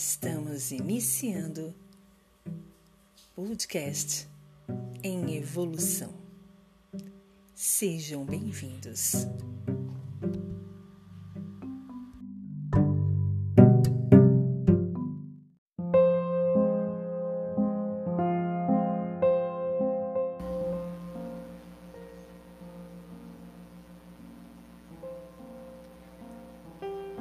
Estamos iniciando podcast em evolução. Sejam bem-vindos.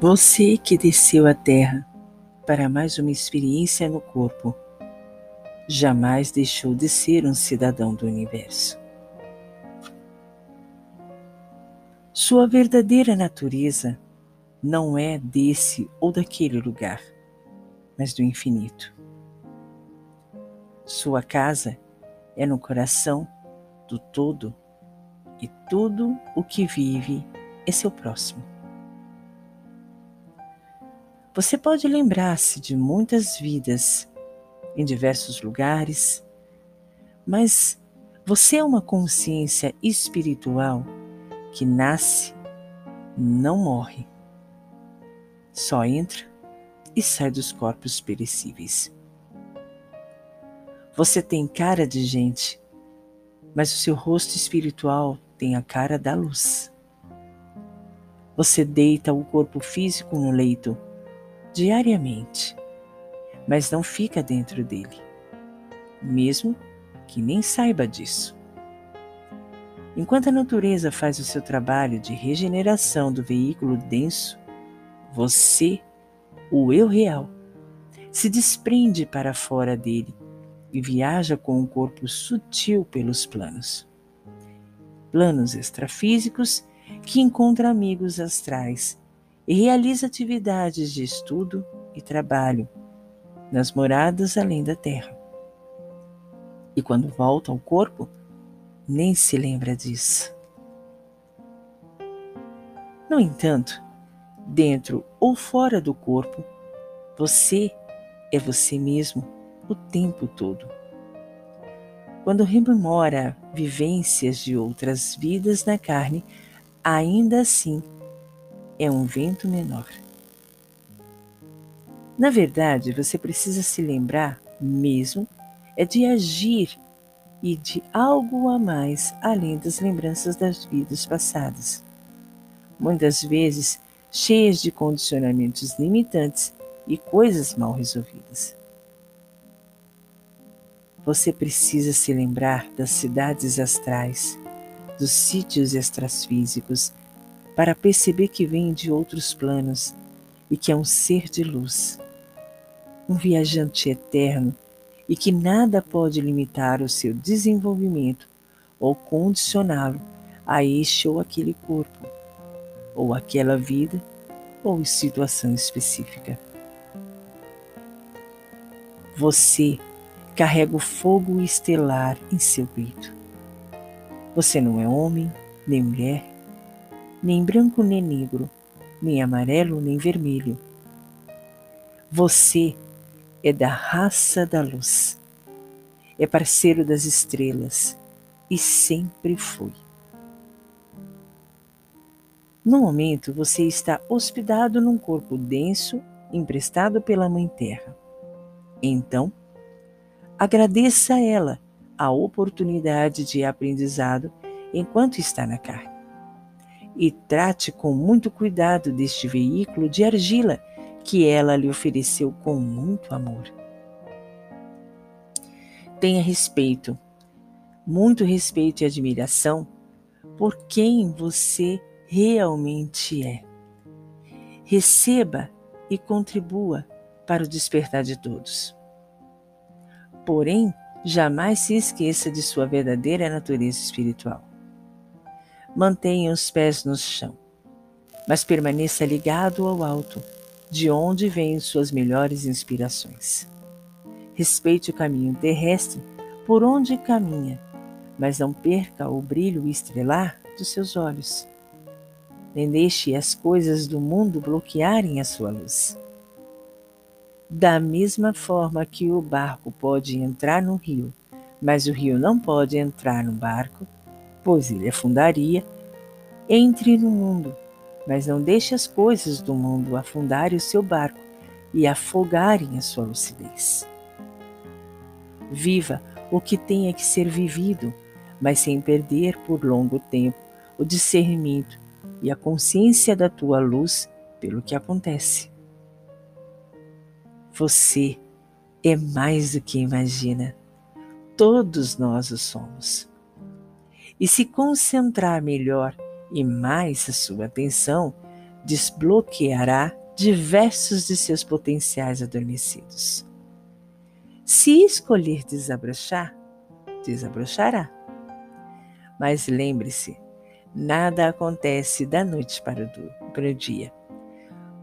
Você que desceu à Terra para mais uma experiência no corpo, jamais deixou de ser um cidadão do universo. Sua verdadeira natureza não é desse ou daquele lugar, mas do infinito. Sua casa é no coração do todo e tudo o que vive é seu próximo. Você pode lembrar-se de muitas vidas em diversos lugares, mas você é uma consciência espiritual que nasce, não morre, só entra e sai dos corpos perecíveis. Você tem cara de gente, mas o seu rosto espiritual tem a cara da luz. Você deita o corpo físico no leito diariamente, mas não fica dentro dele, mesmo que nem saiba disso. Enquanto a natureza faz o seu trabalho de regeneração do veículo denso, você, o eu real, se desprende para fora dele e viaja com um corpo sutil pelos planos. Planos extrafísicos que encontra amigos astrais e realiza atividades de estudo e trabalho nas moradas além da terra. E quando volta ao corpo, nem se lembra disso. No entanto, dentro ou fora do corpo, você é você mesmo o tempo todo. Quando rememora vivências de outras vidas na carne, ainda assim é um vento menor. Na verdade, você precisa se lembrar mesmo é de agir e de algo a mais além das lembranças das vidas passadas. Muitas vezes cheias de condicionamentos limitantes e coisas mal resolvidas. Você precisa se lembrar das cidades astrais, dos sítios extrafísicos para perceber que vem de outros planos e que é um ser de luz, um viajante eterno e que nada pode limitar o seu desenvolvimento ou condicioná-lo a este ou aquele corpo, ou aquela vida ou situação específica. Você carrega o fogo estelar em seu peito. Você não é homem, nem mulher, nem branco nem negro, nem amarelo nem vermelho. Você é da raça da luz, é parceiro das estrelas e sempre foi. No momento, você está hospedado num corpo denso emprestado pela Mãe Terra. Então, agradeça a ela a oportunidade de aprendizado enquanto está na carne e trate com muito cuidado deste veículo de argila que ela lhe ofereceu com muito amor. Tenha respeito, muito respeito e admiração por quem você realmente é. Receba e contribua para o despertar de todos. Porém, jamais se esqueça de sua verdadeira natureza espiritual mantenha os pés no chão, mas permaneça ligado ao alto, de onde vêm suas melhores inspirações. Respeite o caminho terrestre por onde caminha, mas não perca o brilho estrelar dos seus olhos. Nem deixe as coisas do mundo bloquearem a sua luz. Da mesma forma que o barco pode entrar no rio, mas o rio não pode entrar no barco, pois ele afundaria, entre no mundo, mas não deixe as coisas do mundo afundarem o seu barco, e afogarem a sua lucidez. Viva o que tenha que ser vivido, mas sem perder por longo tempo o discernimento e a consciência da tua luz pelo que acontece. Você é mais do que imagina. Todos nós o somos. E se concentrar melhor e mais a sua atenção, desbloqueará diversos de seus potenciais adormecidos. Se escolher desabrochar, desabrochará. Mas lembre-se, nada acontece da noite para o, para o dia.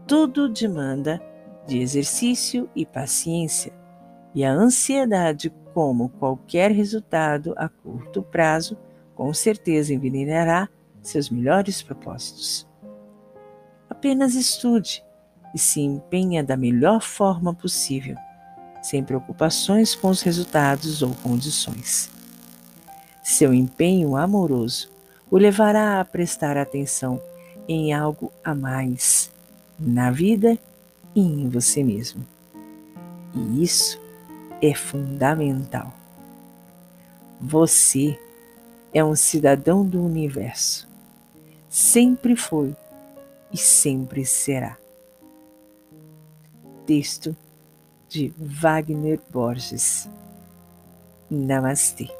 Tudo demanda de exercício e paciência, e a ansiedade, como qualquer resultado a curto prazo, com certeza envenenará seus melhores propósitos. Apenas estude e se empenha da melhor forma possível, sem preocupações com os resultados ou condições. Seu empenho amoroso o levará a prestar atenção em algo a mais na vida e em você mesmo. E isso é fundamental. Você é um cidadão do universo. Sempre foi e sempre será. Texto de Wagner Borges. Namastê.